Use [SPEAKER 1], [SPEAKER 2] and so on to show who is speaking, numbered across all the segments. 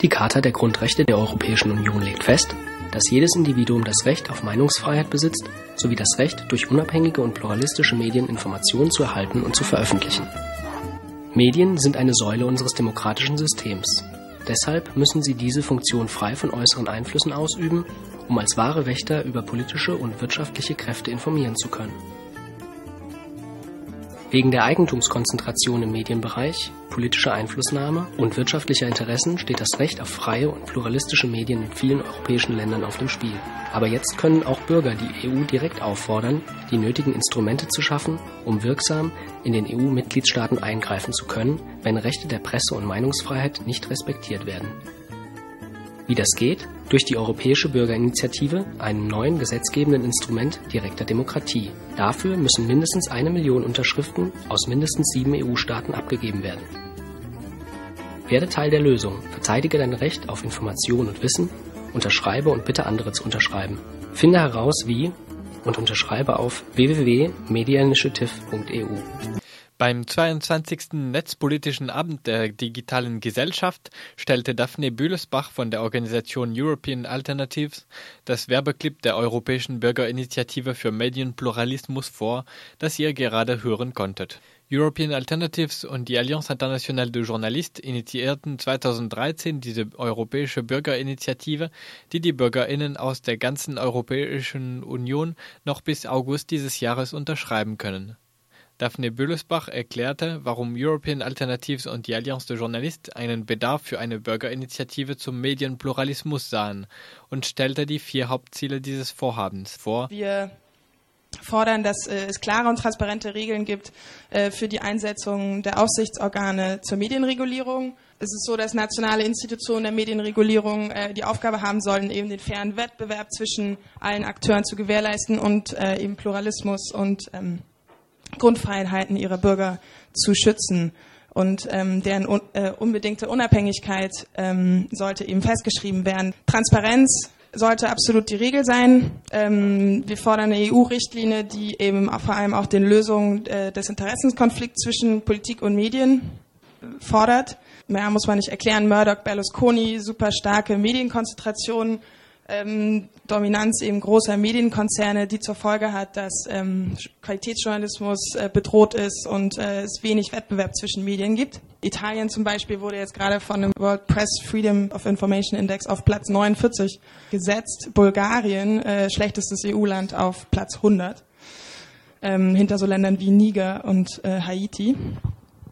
[SPEAKER 1] Die Charta der Grundrechte der Europäischen Union legt fest, dass jedes Individuum das Recht auf Meinungsfreiheit besitzt sowie das Recht, durch unabhängige und pluralistische Medien Informationen zu erhalten und zu veröffentlichen. Medien sind eine Säule unseres demokratischen Systems. Deshalb müssen sie diese Funktion frei von äußeren Einflüssen ausüben, um als wahre Wächter über politische und wirtschaftliche Kräfte informieren zu können. Wegen der Eigentumskonzentration im Medienbereich, politischer Einflussnahme und wirtschaftlicher Interessen steht das Recht auf freie und pluralistische Medien in vielen europäischen Ländern auf dem Spiel. Aber jetzt können auch Bürger die EU direkt auffordern, die nötigen Instrumente zu schaffen, um wirksam in den EU-Mitgliedstaaten eingreifen zu können, wenn Rechte der Presse- und Meinungsfreiheit nicht respektiert werden. Wie das geht? Durch die Europäische Bürgerinitiative, einem neuen gesetzgebenden Instrument direkter Demokratie. Dafür müssen mindestens eine Million Unterschriften aus mindestens sieben EU-Staaten abgegeben werden. Werde Teil der Lösung, verteidige dein Recht auf Information und Wissen, unterschreibe und bitte andere zu unterschreiben. Finde heraus wie und unterschreibe auf www.mediainitiative.eu.
[SPEAKER 2] Beim 22. Netzpolitischen Abend der digitalen Gesellschaft stellte Daphne Bühlesbach von der Organisation European Alternatives das Werbeclip der Europäischen Bürgerinitiative für Medienpluralismus vor, das ihr gerade hören konntet. European Alternatives und die Alliance Internationale de Journalistes initiierten 2013 diese europäische Bürgerinitiative, die die Bürgerinnen aus der ganzen Europäischen Union noch bis August dieses Jahres unterschreiben können. Daphne Büllesbach erklärte, warum European Alternatives und die Allianz de Journalistes einen Bedarf für eine Bürgerinitiative zum Medienpluralismus sahen und stellte die vier Hauptziele dieses Vorhabens vor.
[SPEAKER 3] Wir fordern, dass äh, es klare und transparente Regeln gibt äh, für die Einsetzung der Aufsichtsorgane zur Medienregulierung. Es ist so, dass nationale Institutionen der Medienregulierung äh, die Aufgabe haben sollen, eben den fairen Wettbewerb zwischen allen Akteuren zu gewährleisten und äh, eben Pluralismus und ähm, Grundfreiheiten ihrer Bürger zu schützen. Und ähm, deren un äh, unbedingte Unabhängigkeit ähm, sollte eben festgeschrieben werden. Transparenz sollte absolut die Regel sein. Ähm, wir fordern eine EU-Richtlinie, die eben vor allem auch den Lösungen äh, des Interessenskonflikts zwischen Politik und Medien fordert. Mehr muss man nicht erklären. Murdoch, Berlusconi, super starke Medienkonzentration ähm, Dominanz eben großer Medienkonzerne, die zur Folge hat, dass ähm, Qualitätsjournalismus äh, bedroht ist und äh, es wenig Wettbewerb zwischen Medien gibt. Italien zum Beispiel wurde jetzt gerade von dem World Press Freedom of Information Index auf Platz 49 gesetzt. Bulgarien, äh, schlechtestes EU-Land, auf Platz 100. Ähm, hinter so Ländern wie Niger und äh, Haiti.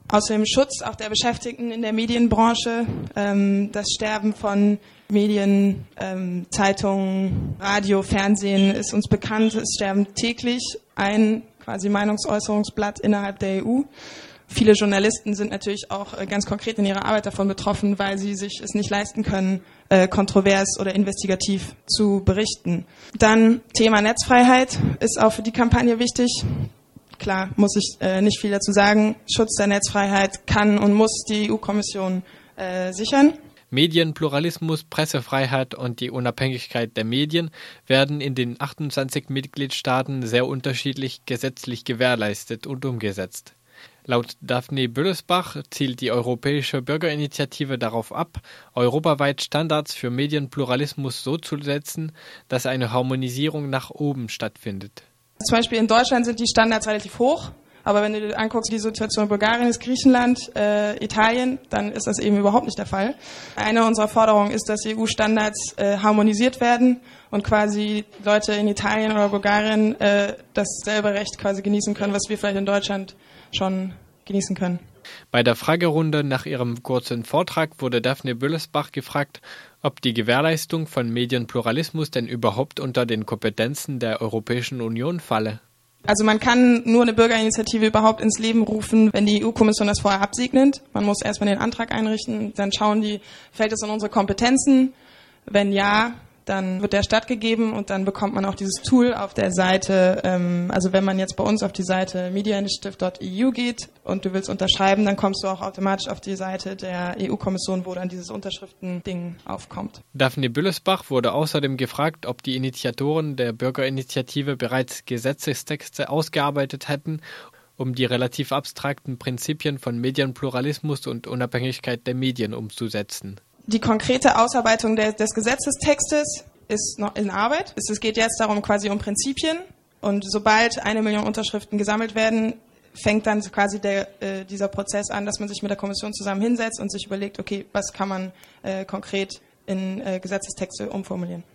[SPEAKER 3] Außerdem Schutz auch der Beschäftigten in der Medienbranche, ähm, das Sterben von Medien, ähm, Zeitungen, Radio, Fernsehen ist uns bekannt. Es sterben täglich ein quasi Meinungsäußerungsblatt innerhalb der EU. Viele Journalisten sind natürlich auch äh, ganz konkret in ihrer Arbeit davon betroffen, weil sie sich es nicht leisten können, äh, kontrovers oder investigativ zu berichten. Dann Thema Netzfreiheit ist auch für die Kampagne wichtig. Klar, muss ich äh, nicht viel dazu sagen. Schutz der Netzfreiheit kann und muss die EU-Kommission sichern.
[SPEAKER 2] Medienpluralismus, Pressefreiheit und die Unabhängigkeit der Medien werden in den 28 Mitgliedstaaten sehr unterschiedlich gesetzlich gewährleistet und umgesetzt. Laut Daphne Büllesbach zielt die Europäische Bürgerinitiative darauf ab, europaweit Standards für Medienpluralismus so zu setzen, dass eine Harmonisierung nach oben stattfindet.
[SPEAKER 3] Zum Beispiel in Deutschland sind die Standards relativ hoch, aber wenn du dir anguckst, die Situation in Bulgarien ist, Griechenland, äh, Italien, dann ist das eben überhaupt nicht der Fall. Eine unserer Forderungen ist, dass EU-Standards äh, harmonisiert werden und quasi Leute in Italien oder Bulgarien äh, dasselbe Recht quasi genießen können, was wir vielleicht in Deutschland schon genießen können.
[SPEAKER 2] Bei der Fragerunde nach ihrem kurzen Vortrag wurde Daphne Büllesbach gefragt, ob die Gewährleistung von Medienpluralismus denn überhaupt unter den Kompetenzen der Europäischen Union falle.
[SPEAKER 3] Also man kann nur eine Bürgerinitiative überhaupt ins Leben rufen, wenn die EU-Kommission das vorher absegnet. Man muss erstmal den Antrag einrichten, dann schauen die, fällt es in unsere Kompetenzen? Wenn ja, dann wird der stattgegeben und dann bekommt man auch dieses Tool auf der Seite. Ähm, also wenn man jetzt bei uns auf die Seite mediainitiative.eu geht und du willst unterschreiben, dann kommst du auch automatisch auf die Seite der EU-Kommission, wo dann dieses Unterschriften-Ding aufkommt.
[SPEAKER 2] Daphne Büllesbach wurde außerdem gefragt, ob die Initiatoren der Bürgerinitiative bereits Gesetzestexte ausgearbeitet hätten um die relativ abstrakten Prinzipien von Medienpluralismus und Unabhängigkeit der Medien umzusetzen
[SPEAKER 3] Die konkrete Ausarbeitung der, des Gesetzestextes ist noch in Arbeit. Es, geht jetzt darum quasi um Prinzipien und sobald eine Million Unterschriften gesammelt werden, fängt dann quasi der, äh, dieser Prozess an, dass man sich mit der Kommission zusammen hinsetzt und sich überlegt, okay, was kann man äh, konkret in äh, Gesetzestexte umformulieren.